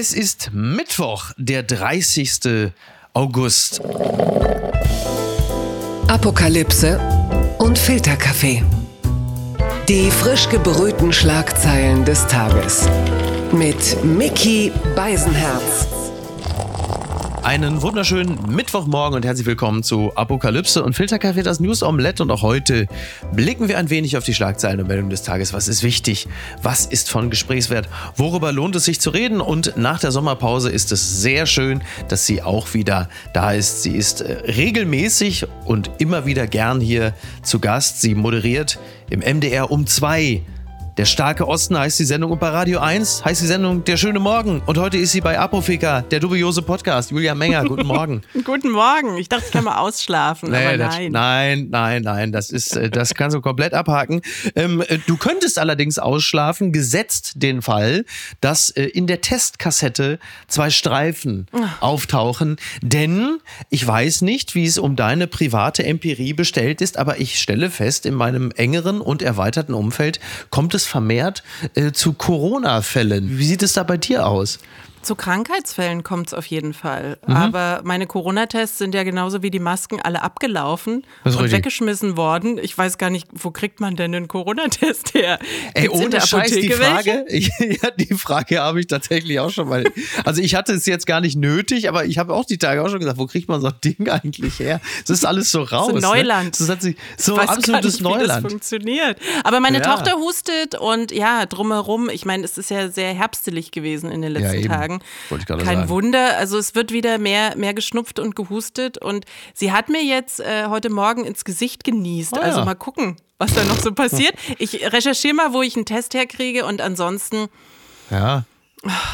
Es ist Mittwoch, der 30. August. Apokalypse und Filterkaffee. Die frisch gebrühten Schlagzeilen des Tages. Mit Mickey Beisenherz. Einen wunderschönen Mittwochmorgen und herzlich willkommen zu Apokalypse und Filterkaffee, das News Omelette. Und auch heute blicken wir ein wenig auf die Schlagzeilen und Meldungen des Tages. Was ist wichtig? Was ist von Gesprächswert? Worüber lohnt es sich zu reden? Und nach der Sommerpause ist es sehr schön, dass sie auch wieder da ist. Sie ist äh, regelmäßig und immer wieder gern hier zu Gast. Sie moderiert im MDR um zwei der starke Osten heißt die Sendung und bei Radio 1 heißt die Sendung Der schöne Morgen. Und heute ist sie bei Apofika, der dubiose Podcast. Julia Menger, guten Morgen. guten Morgen. Ich dachte, ich kann mal ausschlafen, nee, aber nein. Das, nein, nein, nein. Das ist, äh, das kannst du komplett abhaken. Ähm, äh, du könntest allerdings ausschlafen, gesetzt den Fall, dass äh, in der Testkassette zwei Streifen Ach. auftauchen. Denn ich weiß nicht, wie es um deine private Empirie bestellt ist, aber ich stelle fest, in meinem engeren und erweiterten Umfeld kommt es vermehrt äh, zu Corona-Fällen. Wie sieht es da bei dir aus? Zu Krankheitsfällen kommt es auf jeden Fall. Mhm. Aber meine Corona-Tests sind ja genauso wie die Masken alle abgelaufen und richtig. weggeschmissen worden. Ich weiß gar nicht, wo kriegt man denn einen Corona-Test her? Ey, ohne Scheiß, die Frage, ich, ja, die Frage habe ich tatsächlich auch schon mal. Also ich hatte es jetzt gar nicht nötig, aber ich habe auch die Tage auch schon gesagt, wo kriegt man so ein Ding eigentlich her? Das ist alles so raus. So ne? Neuland. Ne? Das sich, so ich weiß absolutes nicht, Neuland. Wie das funktioniert. Aber meine ja. Tochter hustet und ja, drumherum, ich meine, es ist ja sehr herbstelig gewesen in den letzten ja, Tagen. Kein sagen. Wunder. Also es wird wieder mehr, mehr geschnupft und gehustet. Und sie hat mir jetzt äh, heute Morgen ins Gesicht genießt. Oh, also ja. mal gucken, was da noch so passiert. Ich recherchiere mal, wo ich einen Test herkriege und ansonsten. Ja.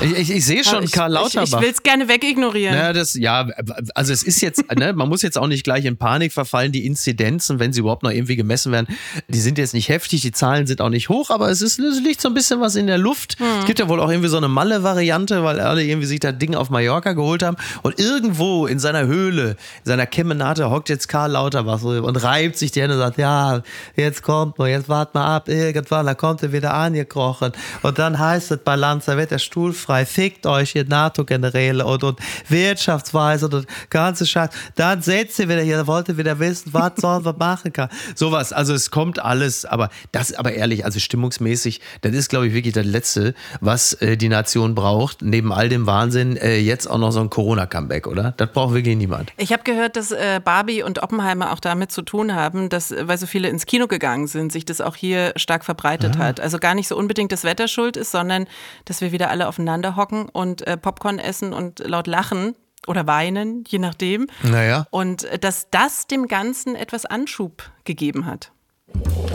Ich, ich, ich sehe schon ich, Karl Lauterbach. Ich, ich will es gerne wegignorieren. Ja, das, ja, also es ist jetzt, ne, man muss jetzt auch nicht gleich in Panik verfallen. Die Inzidenzen, wenn sie überhaupt noch irgendwie gemessen werden, die sind jetzt nicht heftig, die Zahlen sind auch nicht hoch, aber es, ist, es liegt so ein bisschen was in der Luft. Hm. Es gibt ja wohl auch irgendwie so eine Malle-Variante, weil alle irgendwie sich da Ding auf Mallorca geholt haben. Und irgendwo in seiner Höhle, in seiner Kemenate hockt jetzt Karl Lauterbach und reibt sich die Hände und sagt, ja, jetzt kommt man, jetzt wart mal ab, irgendwann, da kommt er wieder angekrochen. Und dann heißt es bei Lanz, da wird der stuhlfrei, fickt euch, ihr NATO-Generäle und, und Wirtschaftsweise und ganze Scheiß. Dann setzt ihr wieder hier, da wollt ihr wieder wissen, was sollen wir machen kann. Sowas, also es kommt alles, aber das, aber ehrlich, also stimmungsmäßig, das ist, glaube ich, wirklich das Letzte, was äh, die Nation braucht, neben all dem Wahnsinn, äh, jetzt auch noch so ein Corona-Comeback, oder? Das braucht wirklich niemand. Ich habe gehört, dass äh, Barbie und Oppenheimer auch damit zu tun haben, dass, weil so viele ins Kino gegangen sind, sich das auch hier stark verbreitet ah. hat. Also gar nicht so unbedingt das Wetter schuld ist, sondern dass wir wieder alle aufeinander hocken und äh, Popcorn essen und laut lachen oder weinen, je nachdem. Naja. Und äh, dass das dem Ganzen etwas Anschub gegeben hat.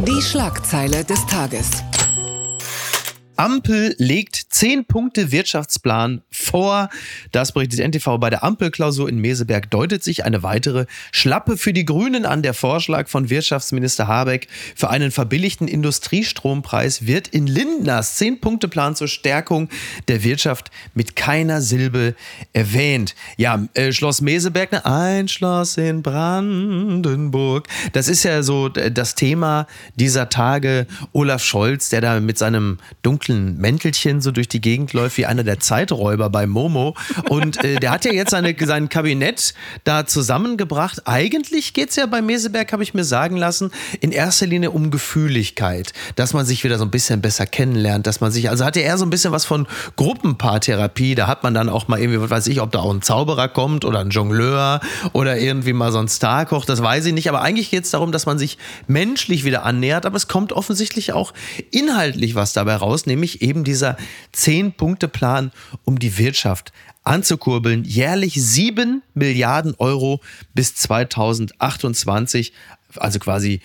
Die Schlagzeile des Tages. Ampel legt 10 Punkte Wirtschaftsplan vor. Das berichtet NTV bei der Ampelklausur in Meseberg. Deutet sich eine weitere Schlappe für die Grünen an. Der Vorschlag von Wirtschaftsminister Habeck für einen verbilligten Industriestrompreis wird in Lindners 10-Punkte-Plan zur Stärkung der Wirtschaft mit keiner Silbe erwähnt. Ja, äh, Schloss Meseberg, ne? ein Schloss in Brandenburg. Das ist ja so das Thema dieser Tage. Olaf Scholz, der da mit seinem dunklen Mäntelchen so durch die Gegend läuft wie einer der Zeiträuber bei Momo. Und äh, der hat ja jetzt seine, sein Kabinett da zusammengebracht. Eigentlich geht es ja bei Meseberg, habe ich mir sagen lassen, in erster Linie um Gefühligkeit. Dass man sich wieder so ein bisschen besser kennenlernt, dass man sich, also hat er eher so ein bisschen was von Gruppenpaartherapie. Da hat man dann auch mal irgendwie, was weiß ich, ob da auch ein Zauberer kommt oder ein Jongleur oder irgendwie mal so ein Starkoch, das weiß ich nicht. Aber eigentlich geht es darum, dass man sich menschlich wieder annähert. Aber es kommt offensichtlich auch inhaltlich was dabei raus, nämlich nämlich eben dieser Zehn-Punkte-Plan, um die Wirtschaft anzukurbeln. Jährlich sieben Milliarden Euro bis 2028. Also quasi,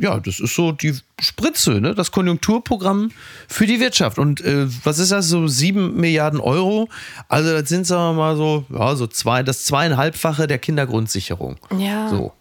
ja, das ist so die Spritze, ne? das Konjunkturprogramm für die Wirtschaft. Und äh, was ist das, so sieben Milliarden Euro? Also das sind, sagen wir mal, so, ja, so zwei, das zweieinhalbfache der Kindergrundsicherung. Ja. So.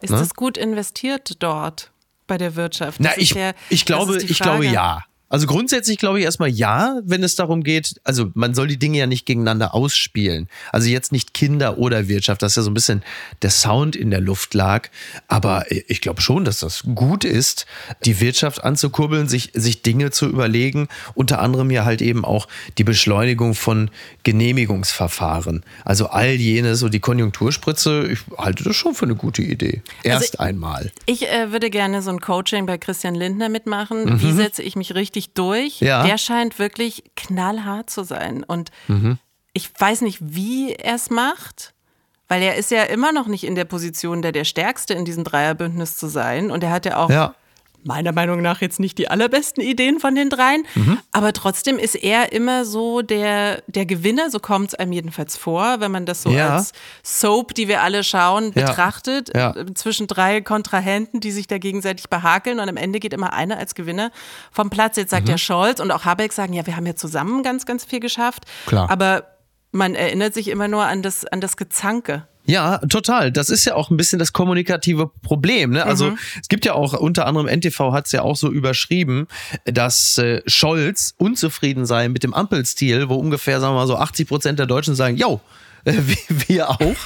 Ist ne? das gut investiert dort bei der Wirtschaft? Das Na, ich, ja, ich glaube, ich glaube ja. Also grundsätzlich glaube ich erstmal ja, wenn es darum geht, also man soll die Dinge ja nicht gegeneinander ausspielen. Also jetzt nicht Kinder oder Wirtschaft, dass ja so ein bisschen der Sound in der Luft lag. Aber ich glaube schon, dass das gut ist, die Wirtschaft anzukurbeln, sich, sich Dinge zu überlegen. Unter anderem ja halt eben auch die Beschleunigung von Genehmigungsverfahren. Also all jenes, so die Konjunkturspritze, ich halte das schon für eine gute Idee. Also Erst also einmal. Ich äh, würde gerne so ein Coaching bei Christian Lindner mitmachen. Mhm. Wie setze ich mich richtig richtig durch. Ja. Der scheint wirklich knallhart zu sein. Und mhm. ich weiß nicht, wie er es macht. Weil er ist ja immer noch nicht in der Position, der der Stärkste in diesem Dreierbündnis zu sein. Und er hat ja auch ja meiner Meinung nach jetzt nicht die allerbesten Ideen von den dreien, mhm. aber trotzdem ist er immer so der, der Gewinner, so kommt es einem jedenfalls vor, wenn man das so ja. als Soap, die wir alle schauen, betrachtet, ja. Ja. zwischen drei Kontrahenten, die sich da gegenseitig behakeln und am Ende geht immer einer als Gewinner vom Platz. Jetzt sagt mhm. ja Scholz und auch Habeck sagen, ja, wir haben ja zusammen ganz, ganz viel geschafft, Klar. aber man erinnert sich immer nur an das, an das Gezanke. Ja, total. Das ist ja auch ein bisschen das kommunikative Problem. Ne? Also mhm. es gibt ja auch, unter anderem NTV hat es ja auch so überschrieben, dass äh, Scholz unzufrieden sei mit dem Ampelstil, wo ungefähr, sagen wir mal so 80 Prozent der Deutschen sagen, yo, äh, wie wir auch.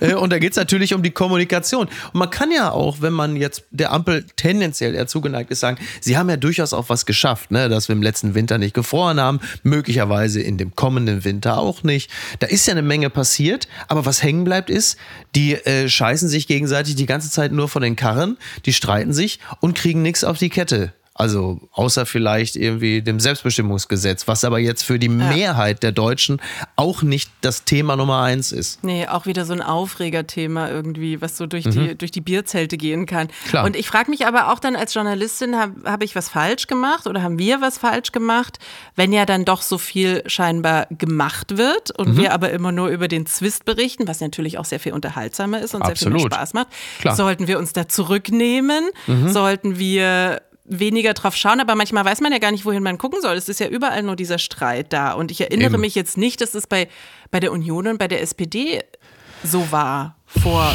Äh, und da geht es natürlich um die Kommunikation. Und man kann ja auch, wenn man jetzt der Ampel tendenziell eher zugeneigt ist, sagen, sie haben ja durchaus auch was geschafft, ne? dass wir im letzten Winter nicht gefroren haben, möglicherweise in dem kommenden Winter auch nicht. Da ist ja eine Menge passiert, aber was hängen bleibt ist, die äh, scheißen sich gegenseitig die ganze Zeit nur von den Karren, die streiten sich und kriegen nichts auf die Kette. Also außer vielleicht irgendwie dem Selbstbestimmungsgesetz, was aber jetzt für die ja. Mehrheit der Deutschen auch nicht das Thema Nummer eins ist. Nee, auch wieder so ein Aufregerthema irgendwie, was so durch, mhm. die, durch die Bierzelte gehen kann. Klar. Und ich frage mich aber auch dann als Journalistin, habe hab ich was falsch gemacht oder haben wir was falsch gemacht, wenn ja dann doch so viel scheinbar gemacht wird und mhm. wir aber immer nur über den Zwist berichten, was natürlich auch sehr viel unterhaltsamer ist und Absolut. sehr viel mehr Spaß macht. Klar. Sollten wir uns da zurücknehmen? Mhm. Sollten wir weniger drauf schauen, aber manchmal weiß man ja gar nicht, wohin man gucken soll. Es ist ja überall nur dieser Streit da. Und ich erinnere Eben. mich jetzt nicht, dass es bei, bei der Union und bei der SPD so war vor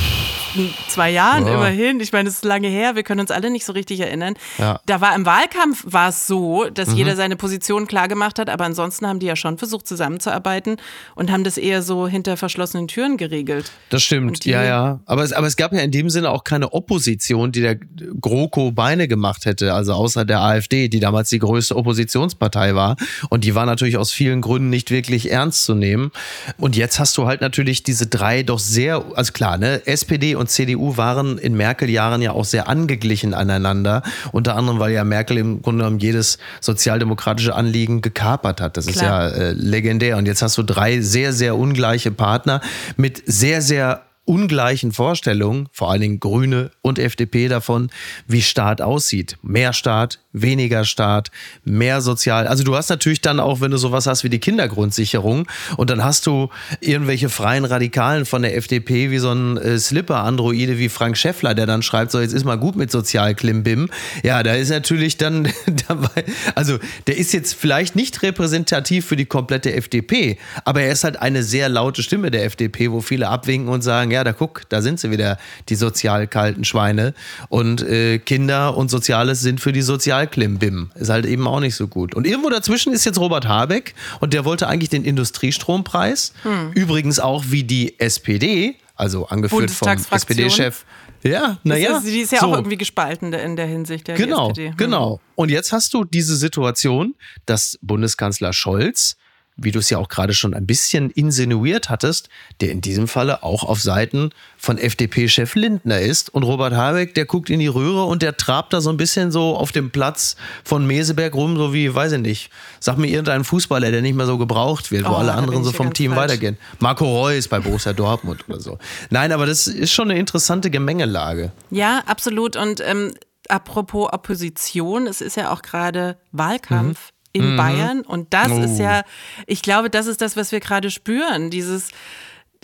zwei Jahren ja. immerhin. Ich meine, das ist lange her, wir können uns alle nicht so richtig erinnern. Ja. Da war im Wahlkampf war es so, dass mhm. jeder seine Position klar gemacht hat, aber ansonsten haben die ja schon versucht zusammenzuarbeiten und haben das eher so hinter verschlossenen Türen geregelt. Das stimmt, ja, ja. Aber es, aber es gab ja in dem Sinne auch keine Opposition, die der GroKo Beine gemacht hätte, also außer der AfD, die damals die größte Oppositionspartei war. Und die war natürlich aus vielen Gründen nicht wirklich ernst zu nehmen. Und jetzt hast du halt natürlich diese drei doch sehr, also klar, ne, SPD und CDU waren in Merkel-Jahren ja auch sehr angeglichen aneinander. Unter anderem, weil ja Merkel im Grunde genommen jedes sozialdemokratische Anliegen gekapert hat. Das Klar. ist ja äh, legendär. Und jetzt hast du drei sehr, sehr ungleiche Partner mit sehr, sehr ungleichen Vorstellungen, vor allen Dingen Grüne und FDP davon, wie Staat aussieht. Mehr Staat, weniger Staat, mehr sozial. Also du hast natürlich dann auch, wenn du sowas hast wie die Kindergrundsicherung und dann hast du irgendwelche freien Radikalen von der FDP wie so ein äh, Slipper-Androide wie Frank Schäffler, der dann schreibt, so jetzt ist mal gut mit Sozialklimbim. Ja, da ist natürlich dann dabei, also der ist jetzt vielleicht nicht repräsentativ für die komplette FDP, aber er ist halt eine sehr laute Stimme der FDP, wo viele abwinken und sagen, ja, da guck, da sind sie wieder, die sozial kalten Schweine. Und äh, Kinder und Soziales sind für die Sozialklimbim. Ist halt eben auch nicht so gut. Und irgendwo dazwischen ist jetzt Robert Habeck und der wollte eigentlich den Industriestrompreis. Hm. Übrigens auch wie die SPD, also angeführt vom SPD-Chef. Ja, naja. Die ist ja so. auch irgendwie gespalten in der Hinsicht. Der genau, hm. genau. Und jetzt hast du diese Situation, dass Bundeskanzler Scholz wie du es ja auch gerade schon ein bisschen insinuiert hattest, der in diesem Falle auch auf Seiten von FDP-Chef Lindner ist. Und Robert Habeck, der guckt in die Röhre und der trabt da so ein bisschen so auf dem Platz von Meseberg rum, so wie, weiß ich nicht, sag mir irgendein Fußballer, der nicht mehr so gebraucht wird, oh, wo alle anderen so vom Team falsch. weitergehen. Marco Reus bei Borussia Dortmund oder so. Nein, aber das ist schon eine interessante Gemengelage. Ja, absolut. Und ähm, apropos Opposition, es ist ja auch gerade Wahlkampf. Mhm in mhm. Bayern. Und das oh. ist ja, ich glaube, das ist das, was wir gerade spüren. Dieses,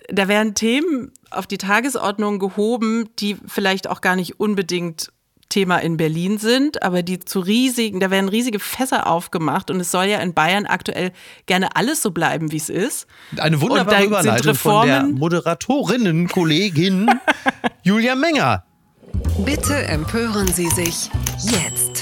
da werden Themen auf die Tagesordnung gehoben, die vielleicht auch gar nicht unbedingt Thema in Berlin sind, aber die zu riesigen, da werden riesige Fässer aufgemacht und es soll ja in Bayern aktuell gerne alles so bleiben, wie es ist. Eine wunderbare Überleitung von der Moderatorinnenkollegin Julia Menger. Bitte empören Sie sich jetzt.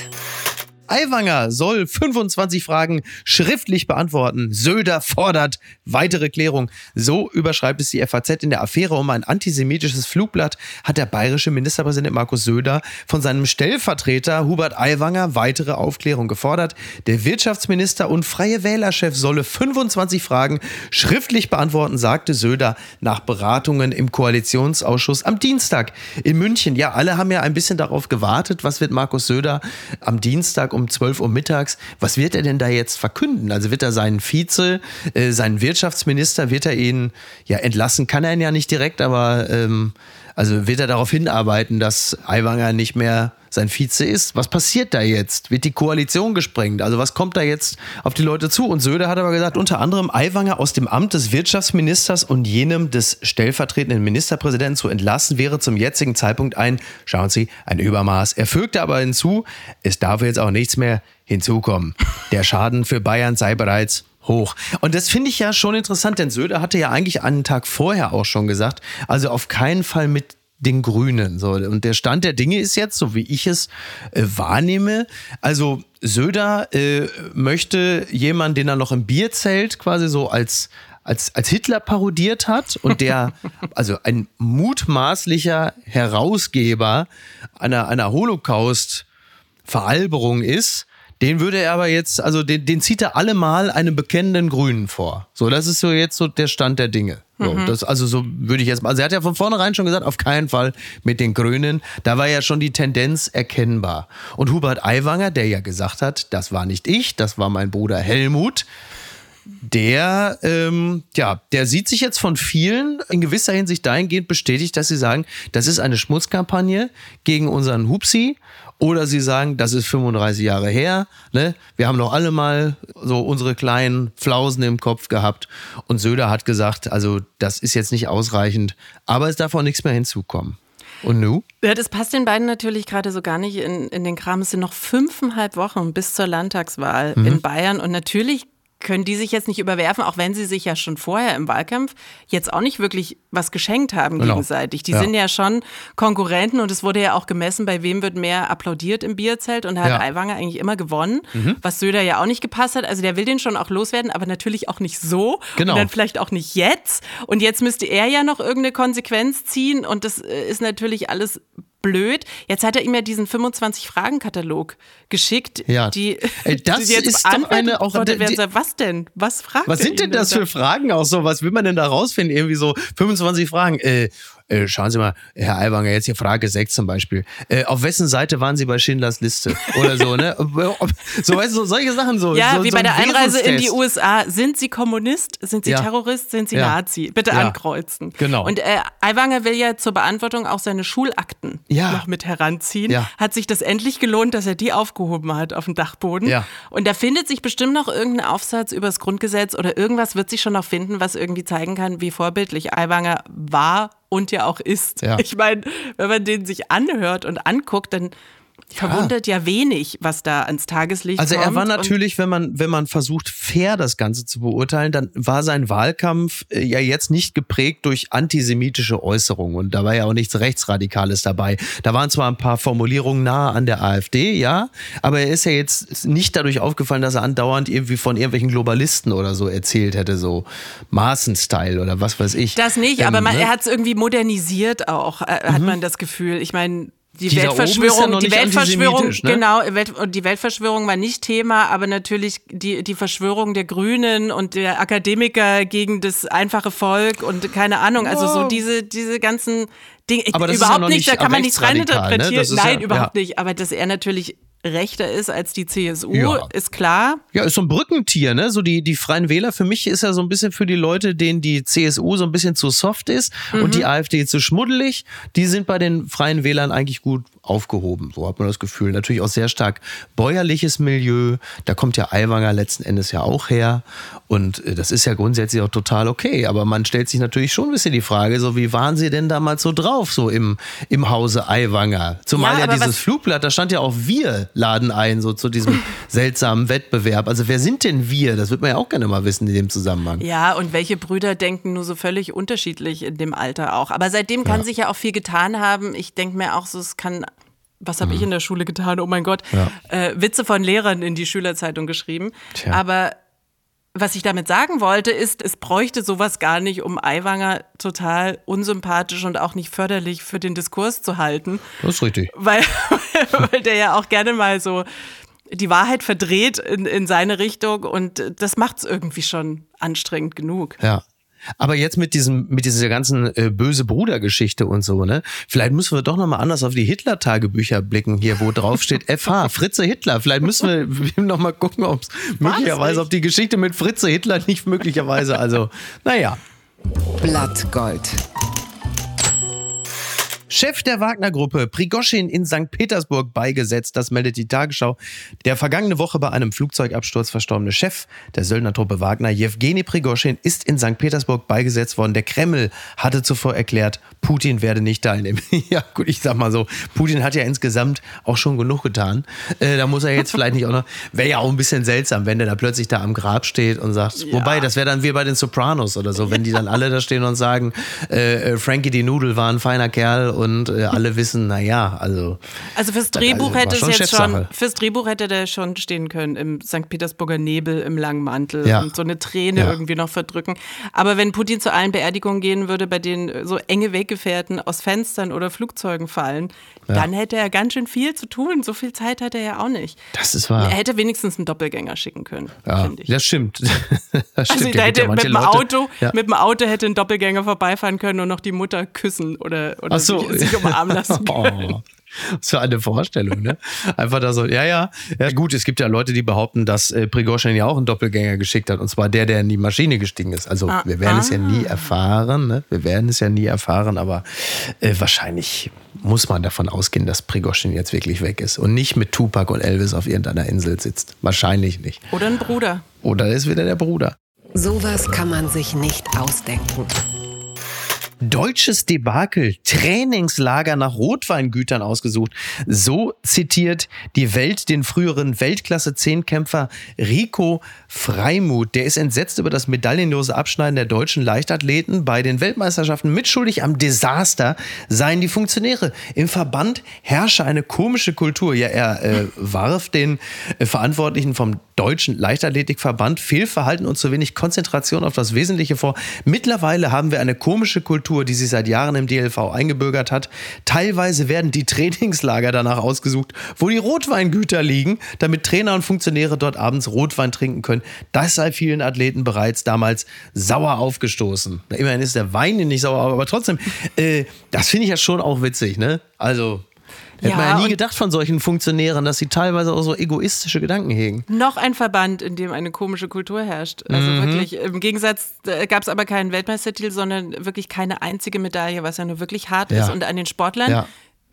Aiwanger soll 25 Fragen schriftlich beantworten. Söder fordert weitere Klärung. So überschreibt es die FAZ in der Affäre um ein antisemitisches Flugblatt, hat der bayerische Ministerpräsident Markus Söder von seinem Stellvertreter Hubert Aiwanger weitere Aufklärung gefordert. Der Wirtschaftsminister und Freie Wählerchef solle 25 Fragen schriftlich beantworten, sagte Söder nach Beratungen im Koalitionsausschuss am Dienstag in München. Ja, alle haben ja ein bisschen darauf gewartet, was wird Markus Söder am Dienstag um 12 Uhr mittags. Was wird er denn da jetzt verkünden? Also wird er seinen Vize, äh, seinen Wirtschaftsminister, wird er ihn ja entlassen? Kann er ihn ja nicht direkt, aber ähm, also wird er darauf hinarbeiten, dass Aiwanger nicht mehr sein Vize ist. Was passiert da jetzt? Wird die Koalition gesprengt? Also was kommt da jetzt auf die Leute zu? Und Söder hat aber gesagt, unter anderem Aiwanger aus dem Amt des Wirtschaftsministers und jenem des stellvertretenden Ministerpräsidenten zu entlassen, wäre zum jetzigen Zeitpunkt ein, schauen Sie, ein Übermaß. Er fügte aber hinzu, es darf jetzt auch nichts mehr hinzukommen. Der Schaden für Bayern sei bereits hoch. Und das finde ich ja schon interessant, denn Söder hatte ja eigentlich einen Tag vorher auch schon gesagt, also auf keinen Fall mit den Grünen. So. Und der Stand der Dinge ist jetzt, so wie ich es äh, wahrnehme, also Söder äh, möchte jemanden, den er noch im Bierzelt quasi so als, als, als Hitler parodiert hat und der, also ein mutmaßlicher Herausgeber einer, einer Holocaust-Veralberung ist, den würde er aber jetzt, also den, den zieht er allemal einem bekennenden Grünen vor. So, das ist so jetzt so der Stand der Dinge. So, mhm. das, also so würde ich jetzt mal. Also er hat ja von vornherein schon gesagt, auf keinen Fall mit den Grünen. Da war ja schon die Tendenz erkennbar. Und Hubert Aiwanger, der ja gesagt hat, das war nicht ich, das war mein Bruder Helmut, der, ähm, ja, der sieht sich jetzt von vielen in gewisser Hinsicht dahingehend bestätigt, dass sie sagen, das ist eine Schmutzkampagne gegen unseren Hupsi oder sie sagen, das ist 35 Jahre her, ne? wir haben doch alle mal so unsere kleinen Flausen im Kopf gehabt. Und Söder hat gesagt, also das ist jetzt nicht ausreichend, aber es darf auch nichts mehr hinzukommen. Und nu? Ja, das passt den beiden natürlich gerade so gar nicht in, in den Kram. Es sind noch fünfeinhalb Wochen bis zur Landtagswahl mhm. in Bayern. Und natürlich können die sich jetzt nicht überwerfen, auch wenn sie sich ja schon vorher im Wahlkampf jetzt auch nicht wirklich was geschenkt haben genau. gegenseitig. Die ja. sind ja schon Konkurrenten und es wurde ja auch gemessen, bei wem wird mehr applaudiert im Bierzelt und da hat ja. Aiwanger eigentlich immer gewonnen, mhm. was Söder ja auch nicht gepasst hat. Also der will den schon auch loswerden, aber natürlich auch nicht so genau. und dann vielleicht auch nicht jetzt. Und jetzt müsste er ja noch irgendeine Konsequenz ziehen und das äh, ist natürlich alles blöd. Jetzt hat er ihm ja diesen 25-Fragen-Katalog geschickt, ja. die, Ey, das die jetzt ist doch eine auch werden soll, Was denn? Was fragt Was sind denn das für Fragen auch so? Was will man denn da rausfinden? Irgendwie so 25 Fragen. Äh, äh, schauen Sie mal, Herr Aiwanger, jetzt hier Frage 6 zum Beispiel. Äh, auf wessen Seite waren Sie bei Schindlers Liste? Oder so, ne? so, weißt du, solche Sachen so. Ja, so, wie so bei der Einreise in die USA. Sind Sie Kommunist? Sind Sie ja. Terrorist? Sind Sie ja. Nazi? Bitte ja. ankreuzen. Genau. Und äh, Aiwanger will ja zur Beantwortung auch seine Schulakten noch mit heranziehen. Hat sich das endlich gelohnt, dass er die aufgehoben hat auf dem Dachboden? Ja. Und da findet sich bestimmt noch irgendein Aufsatz über das Grundgesetz oder irgendwas wird sich schon noch finden, was irgendwie zeigen kann, wie vorbildlich Aiwanger war und ja auch ist. Ja. Ich meine, wenn man den sich anhört und anguckt, dann verwundert ja. ja wenig, was da ans Tageslicht also kommt. Also er war natürlich, wenn man, wenn man versucht, fair das Ganze zu beurteilen, dann war sein Wahlkampf äh, ja jetzt nicht geprägt durch antisemitische Äußerungen. Und da war ja auch nichts Rechtsradikales dabei. Da waren zwar ein paar Formulierungen nahe an der AfD, ja, aber er ist ja jetzt nicht dadurch aufgefallen, dass er andauernd irgendwie von irgendwelchen Globalisten oder so erzählt hätte, so Maaßen-Style oder was weiß ich. Das nicht, ähm, aber man, ne? er hat es irgendwie modernisiert auch, äh, hat mhm. man das Gefühl. Ich meine, die Dieser Weltverschwörung, ja die Weltverschwörung, ne? genau, die Weltverschwörung war nicht Thema, aber natürlich die, die Verschwörung der Grünen und der Akademiker gegen das einfache Volk und keine Ahnung, also so diese, diese ganzen Dinge, aber das überhaupt ist ja nicht, da kann man nicht reininterpretieren. Ne? Nein, ja, überhaupt ja. nicht, aber dass er natürlich rechter ist als die CSU, ja. ist klar. Ja, ist so ein Brückentier, ne? So die, die Freien Wähler, für mich ist er so ein bisschen für die Leute, denen die CSU so ein bisschen zu soft ist mhm. und die AfD zu schmuddelig. Die sind bei den Freien Wählern eigentlich gut aufgehoben. So hat man das Gefühl. Natürlich auch sehr stark bäuerliches Milieu. Da kommt ja Aiwanger letzten Endes ja auch her. Und äh, das ist ja grundsätzlich auch total okay. Aber man stellt sich natürlich schon ein bisschen die Frage, so wie waren sie denn damals so drauf, so im, im Hause Aiwanger? Zumal ja, ja dieses Flugblatt, da stand ja auch wir laden ein, so zu diesem seltsamen Wettbewerb. Also wer sind denn wir? Das würde man ja auch gerne mal wissen in dem Zusammenhang. Ja, und welche Brüder denken nur so völlig unterschiedlich in dem Alter auch. Aber seitdem kann ja. sich ja auch viel getan haben. Ich denke mir auch so, es kann was habe mhm. ich in der Schule getan? Oh mein Gott, ja. äh, Witze von Lehrern in die Schülerzeitung geschrieben. Tja. Aber was ich damit sagen wollte, ist, es bräuchte sowas gar nicht, um Aiwanger total unsympathisch und auch nicht förderlich für den Diskurs zu halten. Das ist richtig. Weil, weil der ja auch gerne mal so die Wahrheit verdreht in, in seine Richtung und das macht es irgendwie schon anstrengend genug. Ja. Aber jetzt mit diesem, mit dieser ganzen äh, böse Bruder-Geschichte und so, ne? Vielleicht müssen wir doch nochmal anders auf die Hitler-Tagebücher blicken hier, wo drauf steht FH, Fritze Hitler. Vielleicht müssen wir nochmal gucken, ob es möglicherweise, ob die Geschichte mit Fritze Hitler nicht möglicherweise, also, naja. Blattgold. Chef der Wagner-Gruppe, Prigoschin in St. Petersburg beigesetzt. Das meldet die Tagesschau. Der vergangene Woche bei einem Flugzeugabsturz verstorbene Chef der Söldnertruppe Wagner, Jewgeni Prigoschin, ist in St. Petersburg beigesetzt worden. Der Kreml hatte zuvor erklärt, Putin werde nicht teilnehmen. ja, gut, ich sag mal so, Putin hat ja insgesamt auch schon genug getan. Äh, da muss er jetzt vielleicht nicht auch noch. Wäre ja auch ein bisschen seltsam, wenn der da plötzlich da am Grab steht und sagt, ja. wobei, das wäre dann wie bei den Sopranos oder so, wenn die dann alle da stehen und sagen, äh, äh Frankie die Nudel war ein feiner Kerl und äh, alle wissen, naja, also. Also fürs Drehbuch also, hätte es jetzt schon, fürs Drehbuch hätte der schon stehen können im St. Petersburger Nebel im langen Mantel ja. und so eine Träne ja. irgendwie noch verdrücken. Aber wenn Putin zu allen Beerdigungen gehen würde, bei denen so enge Weggefährten aus Fenstern oder Flugzeugen fallen, ja. dann hätte er ganz schön viel zu tun. So viel Zeit hat er ja auch nicht. Das ist wahr. Er hätte wenigstens einen Doppelgänger schicken können, ja, finde ich. Das stimmt. das also stimmt. hätte mit, dem Auto, mit dem Auto hätte ein Doppelgänger vorbeifahren können und noch die Mutter küssen oder, oder so. Sich, sich umarmen lassen können. Oh. Was für eine Vorstellung, ne? Einfach da so, ja, ja. Ja, gut, es gibt ja Leute, die behaupten, dass äh, Prigozhin ja auch einen Doppelgänger geschickt hat, und zwar der, der in die Maschine gestiegen ist. Also, ah, wir werden ah. es ja nie ah. erfahren, ne? Wir werden es ja nie erfahren, aber äh, wahrscheinlich muss man davon ausgehen, dass Prigozhin jetzt wirklich weg ist und nicht mit Tupac und Elvis auf irgendeiner Insel sitzt. Wahrscheinlich nicht. Oder ein Bruder. Oder ist wieder der Bruder. Sowas kann man sich nicht ausdenken. Deutsches Debakel, Trainingslager nach Rotweingütern ausgesucht. So zitiert die Welt den früheren Weltklasse-Zehnkämpfer Rico Freimuth. Der ist entsetzt über das medaillenlose Abschneiden der deutschen Leichtathleten bei den Weltmeisterschaften. Mitschuldig am Desaster seien die Funktionäre. Im Verband herrsche eine komische Kultur. Ja, er äh, warf den äh, Verantwortlichen vom Deutschen Leichtathletikverband Fehlverhalten und zu wenig Konzentration auf das Wesentliche vor. Mittlerweile haben wir eine komische Kultur, die sich seit Jahren im DLV eingebürgert hat. Teilweise werden die Trainingslager danach ausgesucht, wo die Rotweingüter liegen, damit Trainer und Funktionäre dort abends Rotwein trinken können. Das sei vielen Athleten bereits damals sauer aufgestoßen. Immerhin ist der Wein nicht sauer, aber trotzdem, äh, das finde ich ja schon auch witzig, ne? Also, Hätte ja, man ja nie gedacht von solchen Funktionären, dass sie teilweise auch so egoistische Gedanken hegen. Noch ein Verband, in dem eine komische Kultur herrscht. Also mhm. wirklich, im Gegensatz äh, gab es aber keinen Weltmeistertitel, sondern wirklich keine einzige Medaille, was ja nur wirklich hart ja. ist. Und an den Sportlern ja.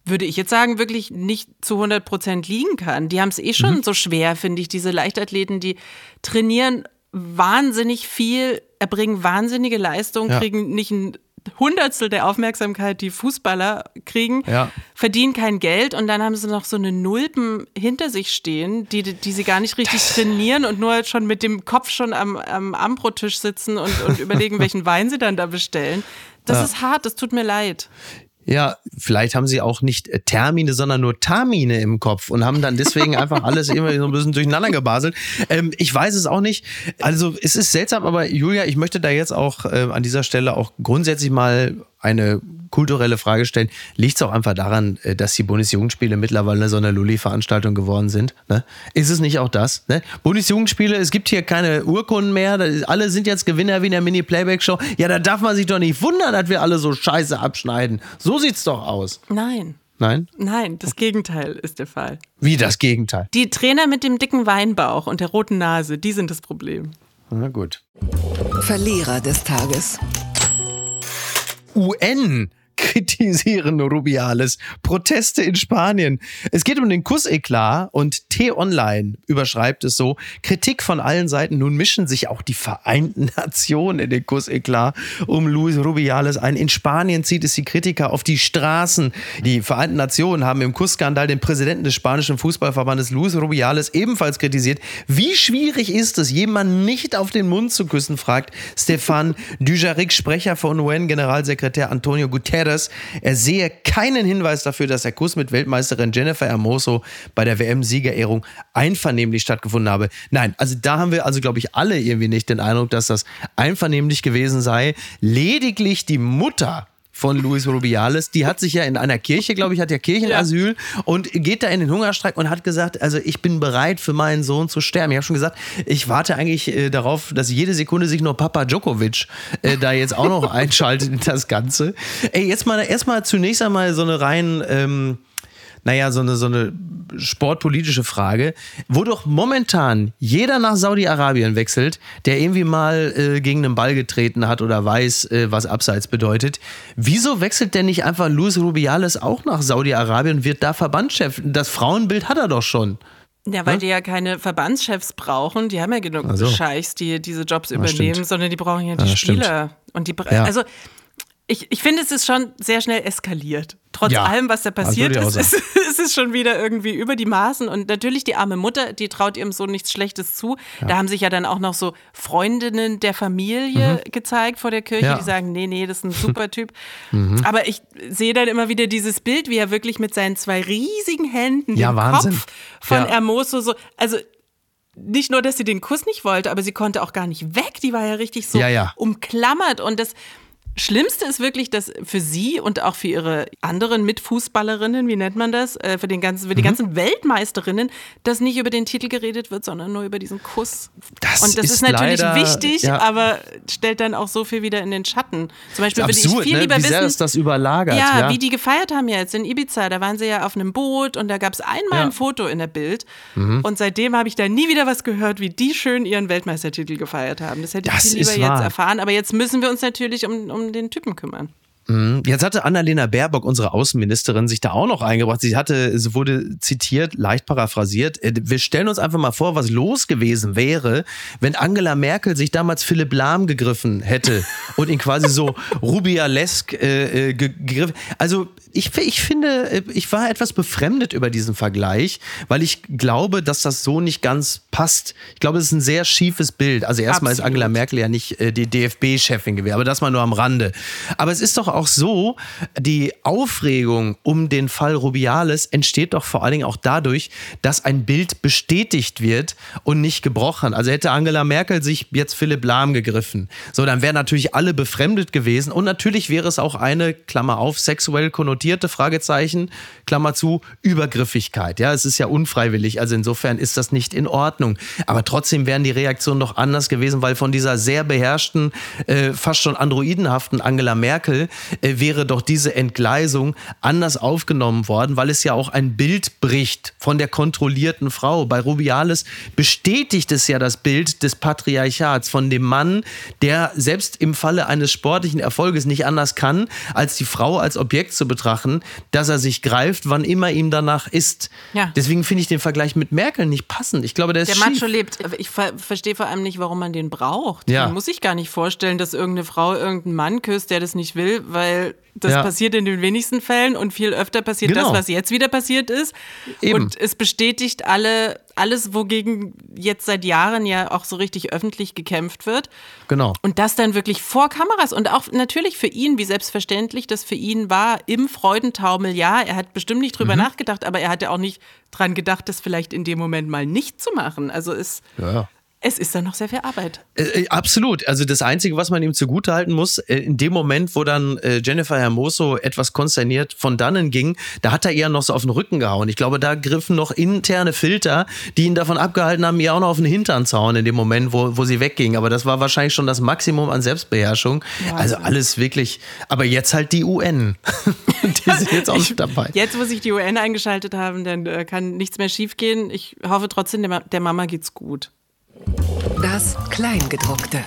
würde ich jetzt sagen, wirklich nicht zu 100 Prozent liegen kann. Die haben es eh schon mhm. so schwer, finde ich. Diese Leichtathleten, die trainieren wahnsinnig viel, erbringen wahnsinnige Leistungen, kriegen nicht ein Hundertstel der Aufmerksamkeit, die Fußballer kriegen, ja. verdienen kein Geld und dann haben sie noch so eine Nulpen hinter sich stehen, die, die sie gar nicht richtig das trainieren und nur schon mit dem Kopf schon am, am Ambrotisch sitzen und, und überlegen, welchen Wein sie dann da bestellen. Das ja. ist hart, das tut mir leid. Ja, vielleicht haben sie auch nicht äh, Termine, sondern nur Termine im Kopf und haben dann deswegen einfach alles immer so ein bisschen durcheinander gebaselt. Ähm, ich weiß es auch nicht. Also es ist seltsam, aber Julia, ich möchte da jetzt auch äh, an dieser Stelle auch grundsätzlich mal eine kulturelle Frage stellen. Liegt es auch einfach daran, äh, dass die Bundesjugendspiele mittlerweile so eine Lulli-Veranstaltung geworden sind? Ne? Ist es nicht auch das? Ne? Bundesjugendspiele, es gibt hier keine Urkunden mehr, alle sind jetzt Gewinner wie in der Mini-Playback-Show. Ja, da darf man sich doch nicht wundern, dass wir alle so scheiße abschneiden. So sieht's doch aus. Nein. Nein? Nein, das Gegenteil ist der Fall. Wie das Gegenteil? Die Trainer mit dem dicken Weinbauch und der roten Nase, die sind das Problem. Na gut. Verlierer des Tages. UN kritisieren Rubiales. Proteste in Spanien. Es geht um den Kusseklar und T-Online überschreibt es so. Kritik von allen Seiten. Nun mischen sich auch die Vereinten Nationen in den Kusseklar um Luis Rubiales ein. In Spanien zieht es die Kritiker auf die Straßen. Die Vereinten Nationen haben im Kussskandal den Präsidenten des spanischen Fußballverbandes Luis Rubiales ebenfalls kritisiert. Wie schwierig ist es, jemanden nicht auf den Mund zu küssen, fragt Stefan Dujarric, Sprecher von UN-Generalsekretär Antonio Guterres dass er sehe keinen Hinweis dafür, dass der Kuss mit Weltmeisterin Jennifer Hermoso bei der WM-Siegerehrung einvernehmlich stattgefunden habe. Nein, also da haben wir also, glaube ich, alle irgendwie nicht den Eindruck, dass das einvernehmlich gewesen sei. Lediglich die Mutter von Luis Rubiales. Die hat sich ja in einer Kirche, glaube ich, hat ja Kirchenasyl ja. und geht da in den Hungerstreik und hat gesagt, also ich bin bereit für meinen Sohn zu sterben. Ich habe schon gesagt, ich warte eigentlich äh, darauf, dass jede Sekunde sich nur Papa Djokovic äh, da jetzt auch noch einschaltet in das Ganze. Ey, jetzt mal erstmal zunächst einmal so eine rein ähm, naja, so eine, so eine sportpolitische Frage, wo doch momentan jeder nach Saudi-Arabien wechselt, der irgendwie mal äh, gegen einen Ball getreten hat oder weiß, äh, was Abseits bedeutet. Wieso wechselt denn nicht einfach Luis Rubiales auch nach Saudi-Arabien und wird da Verbandschef? Das Frauenbild hat er doch schon. Ja, weil ja? die ja keine Verbandschefs brauchen. Die haben ja genug also. Scheichs, die diese Jobs übernehmen, ja, sondern die brauchen ja die ja, Spieler. Stimmt. Und die, also ich, ich finde, es ist schon sehr schnell eskaliert. Trotz ja, allem, was da passiert ist, ist, ist, es schon wieder irgendwie über die Maßen. Und natürlich die arme Mutter, die traut ihrem Sohn nichts Schlechtes zu. Ja. Da haben sich ja dann auch noch so Freundinnen der Familie mhm. gezeigt vor der Kirche, ja. die sagen, nee, nee, das ist ein super Typ. Mhm. Aber ich sehe dann immer wieder dieses Bild, wie er wirklich mit seinen zwei riesigen Händen den Wahnsinn. Kopf von Hermoso so, also nicht nur, dass sie den Kuss nicht wollte, aber sie konnte auch gar nicht weg. Die war ja richtig so umklammert. Und das, Schlimmste ist wirklich, dass für sie und auch für ihre anderen Mitfußballerinnen, wie nennt man das, äh, für, den ganzen, für die mhm. ganzen Weltmeisterinnen, dass nicht über den Titel geredet wird, sondern nur über diesen Kuss. Das und das ist, ist natürlich leider, wichtig, ja. aber stellt dann auch so viel wieder in den Schatten. Zum Beispiel würde ich viel ne? lieber wie wissen, ist das überlagert. Ja, ja, wie die gefeiert haben jetzt in Ibiza. Da waren sie ja auf einem Boot und da gab es einmal ja. ein Foto in der Bild. Mhm. Und seitdem habe ich da nie wieder was gehört, wie die schön ihren Weltmeistertitel gefeiert haben. Das hätte das ich viel lieber jetzt erfahren. Aber jetzt müssen wir uns natürlich um, um um den Typen kümmern. Mhm. Jetzt hatte Annalena Baerbock, unsere Außenministerin, sich da auch noch eingebracht. Sie hatte, sie wurde zitiert, leicht paraphrasiert. Äh, wir stellen uns einfach mal vor, was los gewesen wäre, wenn Angela Merkel sich damals Philipp Lahm gegriffen hätte und ihn quasi so rubialesk äh, äh gegriffen. Also ich, ich finde, äh, ich war etwas befremdet über diesen Vergleich, weil ich glaube, dass das so nicht ganz passt. Ich glaube, es ist ein sehr schiefes Bild. Also erstmal ist Angela Merkel ja nicht die DFB-Chefin gewesen, aber das mal nur am Rande. Aber es ist doch auch so, die Aufregung um den Fall Rubiales entsteht doch vor allen Dingen auch dadurch, dass ein Bild bestätigt wird und nicht gebrochen. Also hätte Angela Merkel sich jetzt Philipp Lahm gegriffen, so dann wären natürlich alle befremdet gewesen und natürlich wäre es auch eine Klammer auf sexuell konnotierte Fragezeichen Klammer zu Übergriffigkeit. Ja, es ist ja unfreiwillig, also insofern ist das nicht in Ordnung. Aber trotzdem wären die Reaktionen doch anders gewesen, weil von dieser sehr beherrschten, äh, fast schon androidenhaften Angela Merkel äh, wäre doch diese Entgleisung anders aufgenommen worden, weil es ja auch ein Bild bricht von der kontrollierten Frau. Bei Rubiales bestätigt es ja das Bild des Patriarchats von dem Mann, der selbst im Falle eines sportlichen Erfolges nicht anders kann, als die Frau als Objekt zu betrachten, dass er sich greift, wann immer ihm danach ist. Ja. Deswegen finde ich den Vergleich mit Merkel nicht passend. Ich glaube, der ist Der schief. Macho lebt. Ich ver verstehe vor allem nicht, warum man den braucht. Ja. Man muss sich gar nicht vorstellen, dass irgendeine Frau irgendeinen Mann küsst, der das nicht will, weil das ja. passiert in den wenigsten Fällen und viel öfter passiert genau. das, was jetzt wieder passiert ist. Eben. Und es bestätigt alle, alles, wogegen jetzt seit Jahren ja auch so richtig öffentlich gekämpft wird. Genau. Und das dann wirklich vor Kameras und auch natürlich für ihn, wie selbstverständlich das für ihn war, im Freudentaumel. Ja, er hat bestimmt nicht drüber mhm. nachgedacht, aber er hatte auch nicht dran gedacht, das vielleicht in dem Moment mal nicht zu machen. Also es. Ja es ist dann noch sehr viel Arbeit. Äh, äh, absolut. Also das Einzige, was man ihm zugutehalten muss, äh, in dem Moment, wo dann äh, Jennifer Hermoso etwas konsterniert von dannen ging, da hat er eher noch so auf den Rücken gehauen. Ich glaube, da griffen noch interne Filter, die ihn davon abgehalten haben, ihr auch noch auf den Hintern zu hauen in dem Moment, wo, wo sie wegging. Aber das war wahrscheinlich schon das Maximum an Selbstbeherrschung. Ja, also alles wirklich. Aber jetzt halt die UN. die sind jetzt auch ich, dabei. Jetzt, wo sich die UN eingeschaltet haben, dann kann nichts mehr schiefgehen. Ich hoffe trotzdem, der, der Mama geht's gut. Das Kleingedruckte.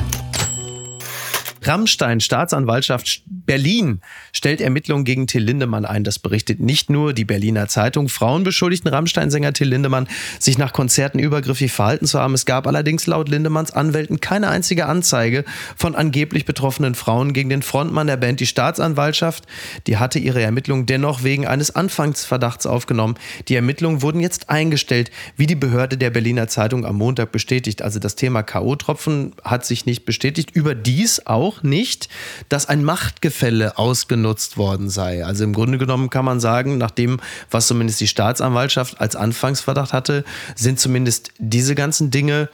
Rammstein, Staatsanwaltschaft Berlin, stellt Ermittlungen gegen Till Lindemann ein. Das berichtet nicht nur die Berliner Zeitung. Frauen beschuldigten Rammstein-Sänger Till Lindemann, sich nach Konzerten übergriffig verhalten zu haben. Es gab allerdings laut Lindemanns Anwälten keine einzige Anzeige von angeblich betroffenen Frauen gegen den Frontmann der Band. Die Staatsanwaltschaft, die hatte ihre Ermittlungen dennoch wegen eines Anfangsverdachts aufgenommen. Die Ermittlungen wurden jetzt eingestellt, wie die Behörde der Berliner Zeitung am Montag bestätigt. Also das Thema K.O.-Tropfen hat sich nicht bestätigt. Überdies auch nicht, dass ein Machtgefälle Machtgefälle ausgenutzt worden sei. Also im Grunde genommen kann man sagen, nach dem, was zumindest die Staatsanwaltschaft als Anfangsverdacht hatte, sind zumindest diese ganzen Dinge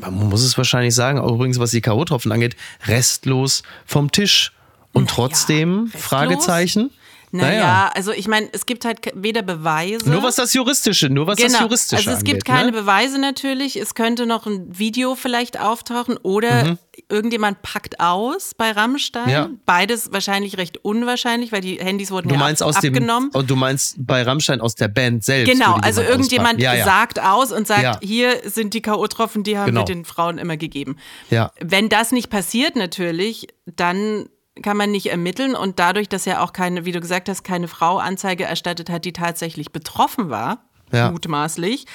man muss es wahrscheinlich sagen, auch übrigens was die K.O.-Tropfen angeht, restlos vom Tisch. Und trotzdem, ja, Fragezeichen. Naja, naja. also ich meine, es gibt halt weder Beweise. Nur was das Juristische, nur was genau. das Juristische Also es angeht, gibt keine ne? Beweise natürlich. Es könnte noch ein Video vielleicht auftauchen oder mhm. irgendjemand packt aus bei Rammstein. Ja. Beides wahrscheinlich recht unwahrscheinlich, weil die Handys wurden du ja meinst ab, aus abgenommen. Dem, oh, du meinst bei Rammstein aus der Band selbst. Genau, also irgendjemand ja, sagt aus und sagt, hier sind die K.O.-Tropfen, die haben genau. wir den Frauen immer gegeben. Ja. Wenn das nicht passiert natürlich, dann kann man nicht ermitteln und dadurch, dass ja auch keine, wie du gesagt hast, keine Frau Anzeige erstattet hat, die tatsächlich betroffen war, ja. mutmaßlich.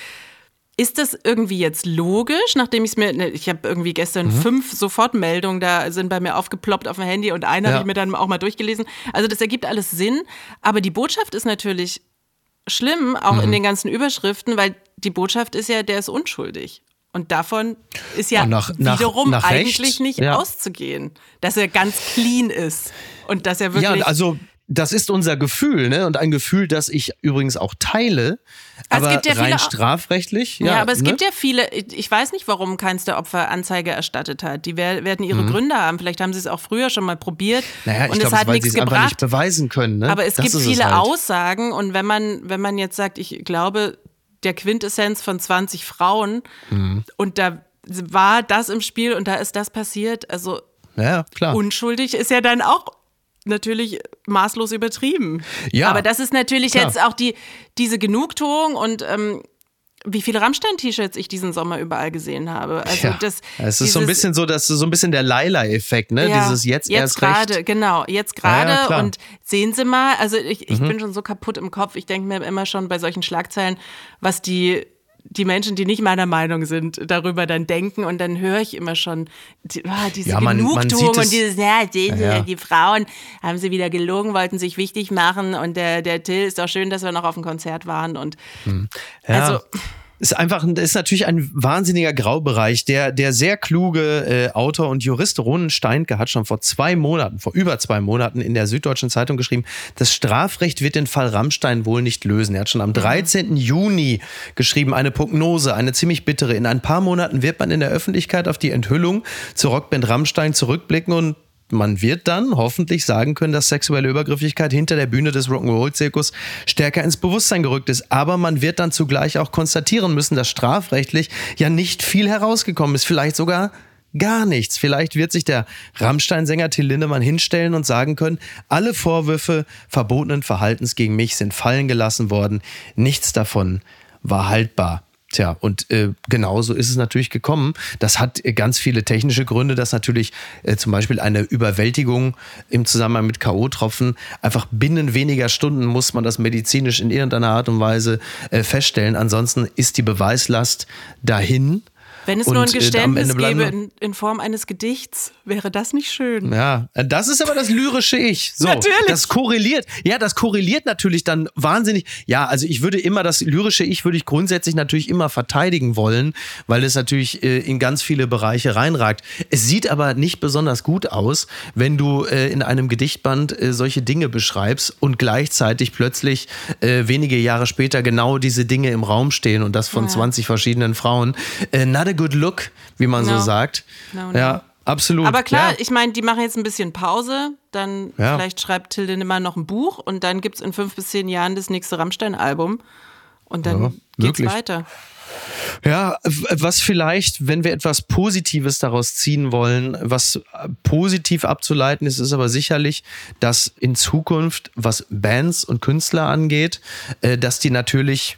Ist das irgendwie jetzt logisch, nachdem ich es mir, ne, ich habe irgendwie gestern mhm. fünf Sofortmeldungen da sind bei mir aufgeploppt auf dem Handy und eine ja. habe ich mir dann auch mal durchgelesen. Also das ergibt alles Sinn, aber die Botschaft ist natürlich schlimm, auch mhm. in den ganzen Überschriften, weil die Botschaft ist ja, der ist unschuldig. Und davon ist ja nach, wiederum nach, nach eigentlich nicht ja. auszugehen, dass er ganz clean ist und dass er wirklich. Ja, also das ist unser Gefühl, ne? Und ein Gefühl, das ich übrigens auch teile. Aber ja rein viele, strafrechtlich. Ja, ja aber es ne? gibt ja viele, ich weiß nicht, warum keins der Opfer Anzeige erstattet hat. Die werden ihre mhm. Gründe haben. Vielleicht haben sie es auch früher schon mal probiert. Naja, und ich glaube, weil sie es einfach nicht beweisen können. Ne? Aber es das gibt viele halt. Aussagen und wenn man, wenn man jetzt sagt, ich glaube, der Quintessenz von 20 Frauen mhm. und da war das im Spiel und da ist das passiert. Also ja, klar. unschuldig ist ja dann auch natürlich maßlos übertrieben. Ja. Aber das ist natürlich klar. jetzt auch die, diese Genugtuung und ähm, wie viele Rammstein-T-Shirts ich diesen Sommer überall gesehen habe. Also ja, das, es ist so ein bisschen so, dass so ein bisschen der Laila-Effekt, ne? Ja, dieses jetzt, jetzt erst grade, Genau, jetzt gerade ja, und sehen Sie mal, also ich, ich mhm. bin schon so kaputt im Kopf. Ich denke mir immer schon bei solchen Schlagzeilen, was die die Menschen, die nicht meiner Meinung sind, darüber dann denken und dann höre ich immer schon die, oh, diese ja, man, Genugtuung man und dieses, ja, Sie, ja, ja. die Frauen haben sie wieder gelogen, wollten sich wichtig machen und der, der Till ist doch schön, dass wir noch auf dem Konzert waren und hm. also ist einfach ist natürlich ein wahnsinniger Graubereich. Der, der sehr kluge äh, Autor und Jurist Ronen Steinke hat schon vor zwei Monaten, vor über zwei Monaten in der Süddeutschen Zeitung geschrieben, das Strafrecht wird den Fall Rammstein wohl nicht lösen. Er hat schon am 13. Mhm. Juni geschrieben, eine Prognose, eine ziemlich bittere. In ein paar Monaten wird man in der Öffentlichkeit auf die Enthüllung zur Rockband Rammstein zurückblicken und man wird dann hoffentlich sagen können, dass sexuelle Übergriffigkeit hinter der Bühne des Rock'n'Roll-Zirkus stärker ins Bewusstsein gerückt ist. Aber man wird dann zugleich auch konstatieren müssen, dass strafrechtlich ja nicht viel herausgekommen ist. Vielleicht sogar gar nichts. Vielleicht wird sich der Rammstein-Sänger Till Lindemann hinstellen und sagen können, alle Vorwürfe verbotenen Verhaltens gegen mich sind fallen gelassen worden. Nichts davon war haltbar. Tja, und äh, genauso ist es natürlich gekommen. Das hat äh, ganz viele technische Gründe, dass natürlich äh, zum Beispiel eine Überwältigung im Zusammenhang mit K.O.-Tropfen einfach binnen weniger Stunden muss man das medizinisch in irgendeiner Art und Weise äh, feststellen. Ansonsten ist die Beweislast dahin wenn es und, nur ein äh, Geständnis gäbe in, in, Form eines Gedichts, wäre das nicht schön. Ja, das ist aber das lyrische Ich. So, natürlich. Das korreliert. Ja, das korreliert natürlich dann wahnsinnig. Ja, also ich würde immer das lyrische Ich würde ich grundsätzlich natürlich immer verteidigen wollen, weil es natürlich äh, in ganz viele Bereiche reinragt. Es sieht aber nicht besonders gut aus, wenn du äh, in einem Gedichtband äh, solche Dinge beschreibst und gleichzeitig plötzlich äh, wenige Jahre später genau diese Dinge im Raum stehen und das von ja. 20 verschiedenen Frauen. Äh, good look, wie man no. so sagt. No, no. Ja, absolut. Aber klar, ja. ich meine, die machen jetzt ein bisschen Pause. Dann ja. vielleicht schreibt Tilde immer noch ein Buch und dann gibt es in fünf bis zehn Jahren das nächste Rammstein-Album. Und dann ja, geht's wirklich. weiter. Ja, was vielleicht, wenn wir etwas Positives daraus ziehen wollen, was positiv abzuleiten ist, ist aber sicherlich, dass in Zukunft, was Bands und Künstler angeht, äh, dass die natürlich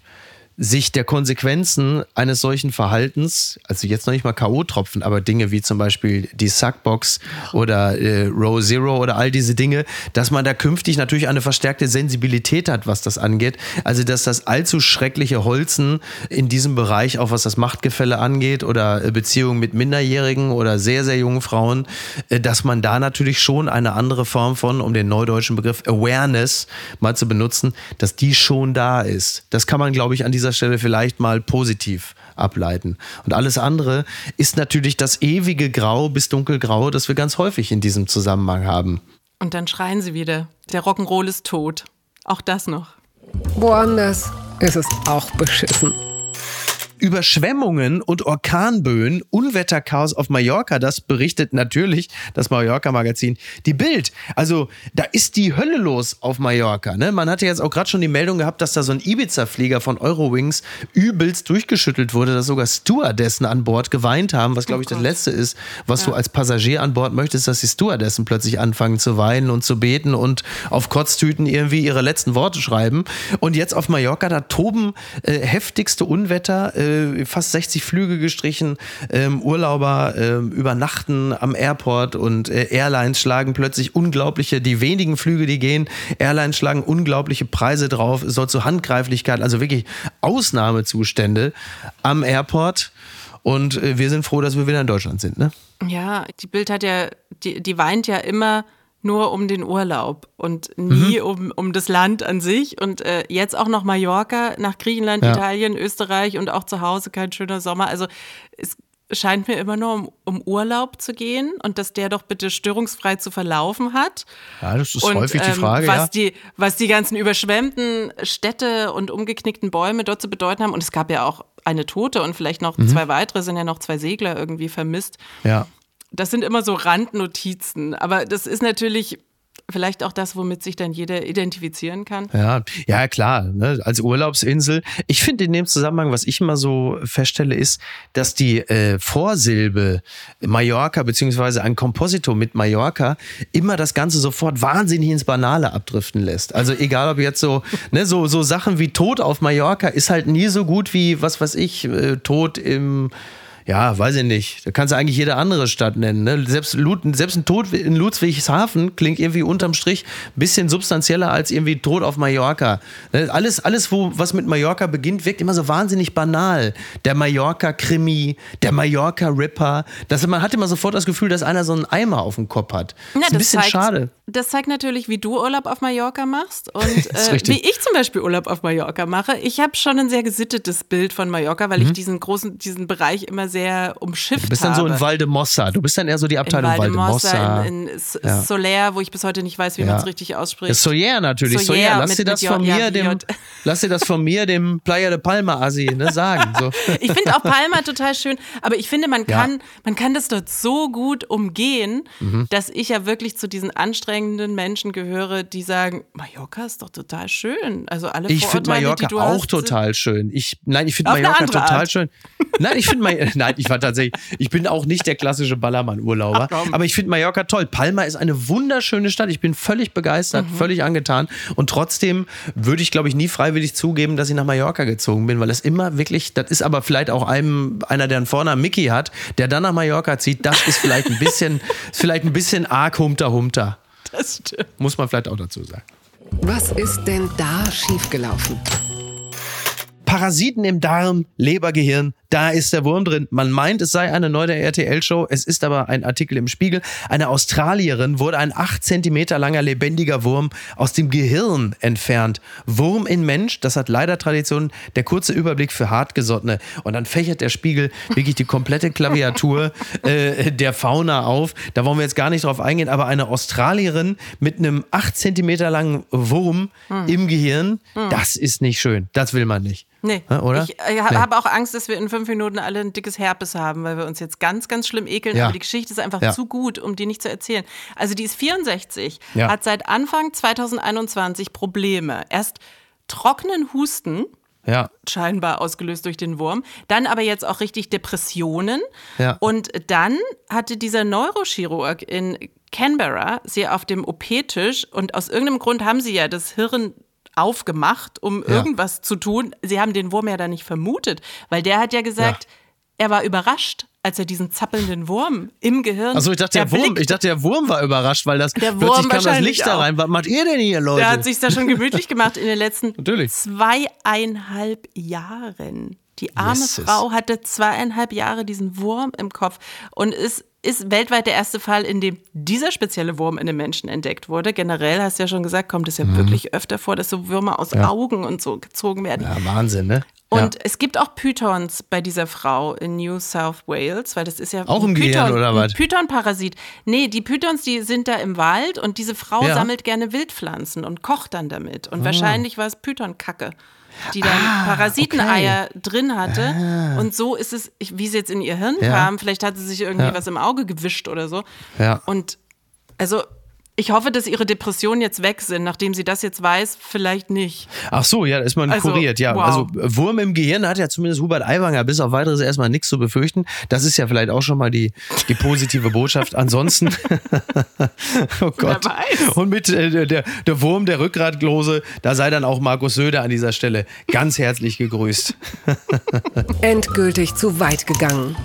sich der Konsequenzen eines solchen Verhaltens, also jetzt noch nicht mal K.O.-Tropfen, aber Dinge wie zum Beispiel die Suckbox oder äh, Row Zero oder all diese Dinge, dass man da künftig natürlich eine verstärkte Sensibilität hat, was das angeht. Also, dass das allzu schreckliche Holzen in diesem Bereich, auch was das Machtgefälle angeht oder äh, Beziehungen mit Minderjährigen oder sehr, sehr jungen Frauen, äh, dass man da natürlich schon eine andere Form von, um den neudeutschen Begriff Awareness mal zu benutzen, dass die schon da ist. Das kann man, glaube ich, an dieser dieser Stelle vielleicht mal positiv ableiten. Und alles andere ist natürlich das ewige Grau bis dunkelgrau, das wir ganz häufig in diesem Zusammenhang haben. Und dann schreien sie wieder, der Rock'n'Roll ist tot. Auch das noch. Woanders ist es auch beschissen. Überschwemmungen und Orkanböen, Unwetterchaos auf Mallorca, das berichtet natürlich das Mallorca-Magazin Die Bild. Also da ist die Hölle los auf Mallorca. Ne? Man hatte jetzt auch gerade schon die Meldung gehabt, dass da so ein Ibiza-Flieger von Eurowings übelst durchgeschüttelt wurde, dass sogar Stewardessen an Bord geweint haben, was glaube ich oh das Letzte ist, was ja. du als Passagier an Bord möchtest, dass die Stewardessen plötzlich anfangen zu weinen und zu beten und auf Kotztüten irgendwie ihre letzten Worte schreiben. Und jetzt auf Mallorca, da toben äh, heftigste Unwetter. Äh, äh, fast 60 Flüge gestrichen, ähm, Urlauber äh, übernachten am Airport und äh, Airlines schlagen plötzlich unglaubliche, die wenigen Flüge, die gehen, Airlines schlagen unglaubliche Preise drauf, es soll zu Handgreiflichkeit, also wirklich Ausnahmezustände am Airport. Und äh, wir sind froh, dass wir wieder in Deutschland sind, ne? Ja, die Bild hat ja, die, die weint ja immer nur um den Urlaub und nie mhm. um, um das Land an sich. Und äh, jetzt auch noch Mallorca, nach Griechenland, ja. Italien, Österreich und auch zu Hause kein schöner Sommer. Also es scheint mir immer nur um, um, Urlaub zu gehen und dass der doch bitte störungsfrei zu verlaufen hat. Ja, das ist und, häufig die ähm, Frage. Ähm, was, ja. die, was die ganzen überschwemmten Städte und umgeknickten Bäume dort zu bedeuten haben. Und es gab ja auch eine Tote und vielleicht noch mhm. zwei weitere, sind ja noch zwei Segler irgendwie vermisst. Ja das sind immer so Randnotizen, aber das ist natürlich vielleicht auch das, womit sich dann jeder identifizieren kann. Ja, ja klar, ne? als Urlaubsinsel. Ich finde in dem Zusammenhang, was ich immer so feststelle, ist, dass die äh, Vorsilbe Mallorca beziehungsweise ein Komposito mit Mallorca immer das Ganze sofort wahnsinnig ins Banale abdriften lässt. Also egal ob jetzt so, ne, so, so Sachen wie Tod auf Mallorca ist halt nie so gut wie, was weiß ich, äh, Tod im ja, weiß ich nicht. Da kannst du eigentlich jede andere Stadt nennen. Ne? Selbst, selbst ein Tod in Ludwigshafen klingt irgendwie unterm Strich ein bisschen substanzieller als irgendwie Tod auf Mallorca. Ne? Alles, alles wo, was mit Mallorca beginnt, wirkt immer so wahnsinnig banal. Der Mallorca-Krimi, der Mallorca-Ripper. Man hat immer sofort das Gefühl, dass einer so einen Eimer auf dem Kopf hat. Ja, das ist ein bisschen zeigt, schade. Das zeigt natürlich, wie du Urlaub auf Mallorca machst und äh, wie ich zum Beispiel Urlaub auf Mallorca mache. Ich habe schon ein sehr gesittetes Bild von Mallorca, weil mhm. ich diesen großen, diesen Bereich immer sehr umschifft habe. Du bist dann habe. so in Valdemossa. Du bist dann eher so die Abteilung in Valdemossa. In, in ja. Soler, wo ich bis heute nicht weiß, wie ja. man es richtig ausspricht. Soler natürlich. Soler. Soler. Lass, mit, dir das von mir, dem, lass dir das von mir, dem Playa de Palma Asi, ne, sagen. So. ich finde auch Palma total schön, aber ich finde, man kann, man kann das dort so gut umgehen, mhm. dass ich ja wirklich zu diesen anstrengenden Menschen gehöre, die sagen, Mallorca ist doch total schön. Also alle Ich finde Mallorca auch hast, total schön. Ich, nein, ich finde Mallorca total Art. schön. Nein, ich finde nein, ich war tatsächlich, ich bin auch nicht der klassische Ballermann-Urlauber, aber ich finde Mallorca toll. Palma ist eine wunderschöne Stadt. Ich bin völlig begeistert, mhm. völlig angetan und trotzdem würde ich, glaube ich, nie freiwillig zugeben, dass ich nach Mallorca gezogen bin, weil es immer wirklich, das ist aber vielleicht auch einem, einer, der einen Vornamen Mickey hat, der dann nach Mallorca zieht, das ist vielleicht ein bisschen, vielleicht ein bisschen arg humter humter. Das stimmt. Muss man vielleicht auch dazu sagen. Was ist denn da schiefgelaufen? Parasiten im Darm, Lebergehirn, da ist der Wurm drin. Man meint, es sei eine neue RTL-Show. Es ist aber ein Artikel im Spiegel. Eine Australierin wurde ein 8 cm langer lebendiger Wurm aus dem Gehirn entfernt. Wurm in Mensch, das hat leider Tradition. Der kurze Überblick für Hartgesottene. Und dann fächert der Spiegel wirklich die komplette Klaviatur äh, der Fauna auf. Da wollen wir jetzt gar nicht drauf eingehen, aber eine Australierin mit einem 8 cm langen Wurm hm. im Gehirn, hm. das ist nicht schön. Das will man nicht. Nee, oder? Ich äh, habe nee. auch Angst, dass wir in fünf Minuten alle ein dickes Herpes haben, weil wir uns jetzt ganz, ganz schlimm ekeln. Ja. Aber die Geschichte ist einfach ja. zu gut, um die nicht zu erzählen. Also die ist 64, ja. hat seit Anfang 2021 Probleme. Erst trockenen Husten. Ja. Scheinbar ausgelöst durch den Wurm. Dann aber jetzt auch richtig Depressionen. Ja. Und dann hatte dieser Neurochirurg in Canberra sie auf dem OP-Tisch und aus irgendeinem Grund haben sie ja das Hirn aufgemacht, um ja. irgendwas zu tun. Sie haben den Wurm ja da nicht vermutet, weil der hat ja gesagt, ja. er war überrascht, als er diesen zappelnden Wurm im Gehirn. Achso, ich dachte, der Wurm, ich dachte, der Wurm war überrascht, weil das der Wurm plötzlich kam das Licht da rein. Was macht ihr denn hier, Leute? Der hat sich da schon gemütlich gemacht in den letzten zweieinhalb Jahren. Die arme yes, Frau hatte zweieinhalb Jahre diesen Wurm im Kopf und ist ist weltweit der erste Fall, in dem dieser spezielle Wurm in einem Menschen entdeckt wurde. Generell hast du ja schon gesagt, kommt es ja mhm. wirklich öfter vor, dass so Würmer aus ja. Augen und so gezogen werden. Ja, Wahnsinn, ne? Und ja. es gibt auch Pythons bei dieser Frau in New South Wales, weil das ist ja auch im Python, Gehirn oder was? Python-Parasit. Nee, die Pythons, die sind da im Wald und diese Frau ja. sammelt gerne Wildpflanzen und kocht dann damit. Und ah. wahrscheinlich war es Python-Kacke die dann ah, Parasiteneier okay. drin hatte. Ah. Und so ist es, wie sie jetzt in ihr Hirn ja. kam. Vielleicht hat sie sich irgendwie ja. was im Auge gewischt oder so. Ja. Und also ich hoffe, dass ihre Depressionen jetzt weg sind, nachdem sie das jetzt weiß, vielleicht nicht. Ach so, ja, da ist man also, kuriert, ja. Wow. Also Wurm im Gehirn hat ja zumindest Hubert Aiwanger bis auf weiteres erstmal nichts zu befürchten. Das ist ja vielleicht auch schon mal die, die positive Botschaft. Ansonsten, oh Gott. Und mit äh, der, der Wurm der Rückgratlose, da sei dann auch Markus Söder an dieser Stelle ganz herzlich gegrüßt. Endgültig zu weit gegangen.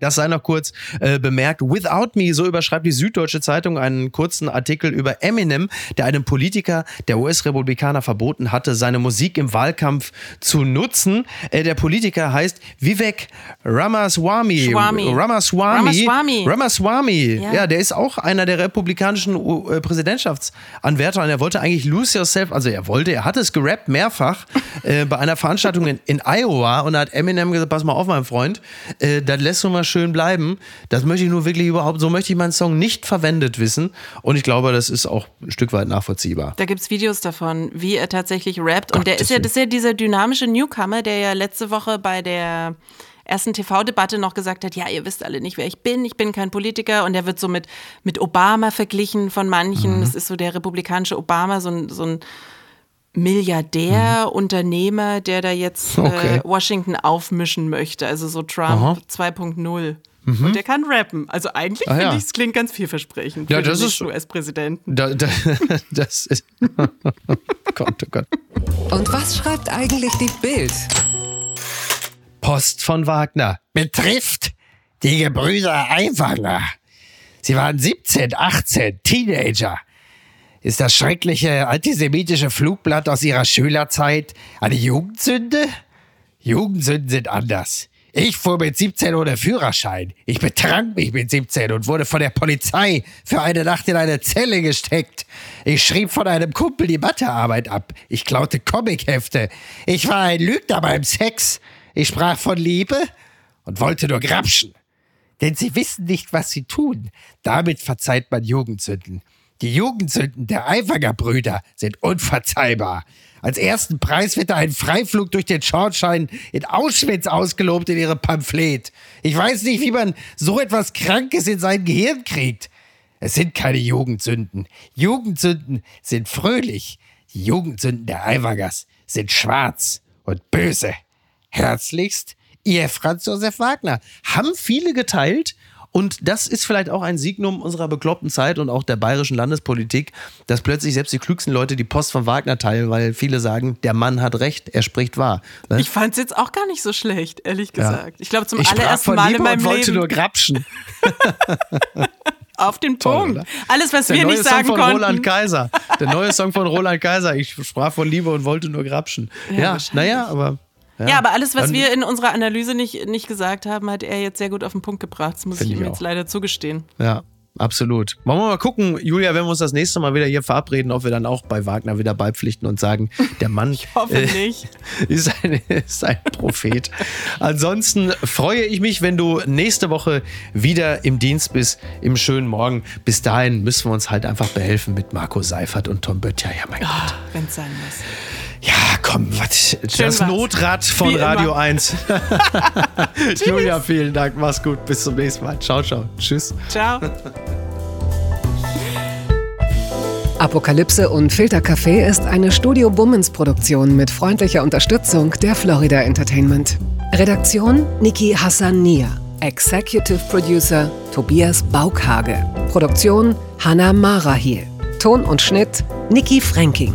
Das sei noch kurz äh, bemerkt. Without Me, so überschreibt die Süddeutsche Zeitung einen kurzen Artikel über Eminem, der einem Politiker der US-Republikaner verboten hatte, seine Musik im Wahlkampf zu nutzen. Äh, der Politiker heißt Vivek Ramaswamy. Swami. Ramaswamy. Ramaswamy. Ramaswamy. Ja. ja. der ist auch einer der republikanischen äh, Präsidentschaftsanwärter und er wollte eigentlich Lose Yourself, also er wollte, er hat es gerappt mehrfach äh, bei einer Veranstaltung in, in Iowa und da hat Eminem gesagt, pass mal auf, mein Freund, äh, das lässt du mal schön bleiben. Das möchte ich nur wirklich überhaupt, so möchte ich meinen Song nicht verwendet wissen. Und ich glaube, das ist auch ein Stück weit nachvollziehbar. Da gibt es Videos davon, wie er tatsächlich rappt. Und der ist ja, das ist ja dieser dynamische Newcomer, der ja letzte Woche bei der ersten TV-Debatte noch gesagt hat, ja, ihr wisst alle nicht, wer ich bin, ich bin kein Politiker und er wird so mit, mit Obama verglichen von manchen. Mhm. Das ist so der republikanische Obama, so ein, so ein Milliardär, mhm. Unternehmer, der da jetzt äh, okay. äh, Washington aufmischen möchte, also so Trump 2.0. Mhm. Und der kann rappen. Also eigentlich ah, finde ja. ich, es klingt ganz vielversprechend ja, für das ist US-Präsidenten. Da, da, das ist. Gott, oh Gott. Und was schreibt eigentlich die Bild? Post von Wagner betrifft die Gebrüder Aiwanger. Sie waren 17, 18, Teenager ist das schreckliche antisemitische Flugblatt aus ihrer Schülerzeit eine Jugendsünde? Jugendsünden sind anders. Ich fuhr mit 17 ohne Führerschein. Ich betrank mich mit 17 und wurde von der Polizei für eine Nacht in eine Zelle gesteckt. Ich schrieb von einem Kumpel die Mathearbeit ab. Ich klaute Comichefte. Ich war ein Lügner beim Sex. Ich sprach von Liebe und wollte nur grapschen. Denn sie wissen nicht, was sie tun. Damit verzeiht man Jugendsünden. Die Jugendsünden der Eifanger-Brüder sind unverzeihbar. Als ersten Preis wird da ein Freiflug durch den Schornstein in Auschwitz ausgelobt in ihrem Pamphlet. Ich weiß nicht, wie man so etwas Krankes in sein Gehirn kriegt. Es sind keine Jugendsünden. Jugendsünden sind fröhlich. Die Jugendsünden der Eifagers sind schwarz und böse. Herzlichst, ihr Franz Josef Wagner. Haben viele geteilt und das ist vielleicht auch ein Signum unserer bekloppten Zeit und auch der bayerischen Landespolitik, dass plötzlich selbst die klügsten Leute die Post von Wagner teilen, weil viele sagen, der Mann hat recht, er spricht wahr. Ne? Ich fand es jetzt auch gar nicht so schlecht, ehrlich gesagt. Ja. Ich glaube, zum ich allerersten Mal in meinem und wollte nur grapschen. Auf den Punkt. Toll, Alles, was der wir nicht sagen Song von konnten. Roland Kaiser. Der neue Song von Roland Kaiser. Ich sprach von Liebe und wollte nur grapschen. Ja, ja naja, aber ja, ja, aber alles, was wir in unserer Analyse nicht, nicht gesagt haben, hat er jetzt sehr gut auf den Punkt gebracht. Das muss ich ihm jetzt leider zugestehen. Ja, absolut. Wollen wir mal gucken, Julia, wenn wir uns das nächste Mal wieder hier verabreden, ob wir dann auch bei Wagner wieder beipflichten und sagen, der Mann ich äh, nicht. Ist, ein, ist ein Prophet. Ansonsten freue ich mich, wenn du nächste Woche wieder im Dienst bist, im schönen Morgen. Bis dahin müssen wir uns halt einfach behelfen mit Marco Seifert und Tom Böttcher. Ja, mein oh, Gott. Wenn es sein muss. Ja, komm, was, das Notrad von Wie Radio immer. 1. Julia, vielen Dank. Mach's gut. Bis zum nächsten Mal. Ciao, ciao. Tschüss. Ciao. Apokalypse und Filtercafé ist eine Studio Bummens Produktion mit freundlicher Unterstützung der Florida Entertainment. Redaktion Niki Hassania. Executive Producer Tobias Baukhage. Produktion Hannah Marahiel. Ton und Schnitt Niki Fränking.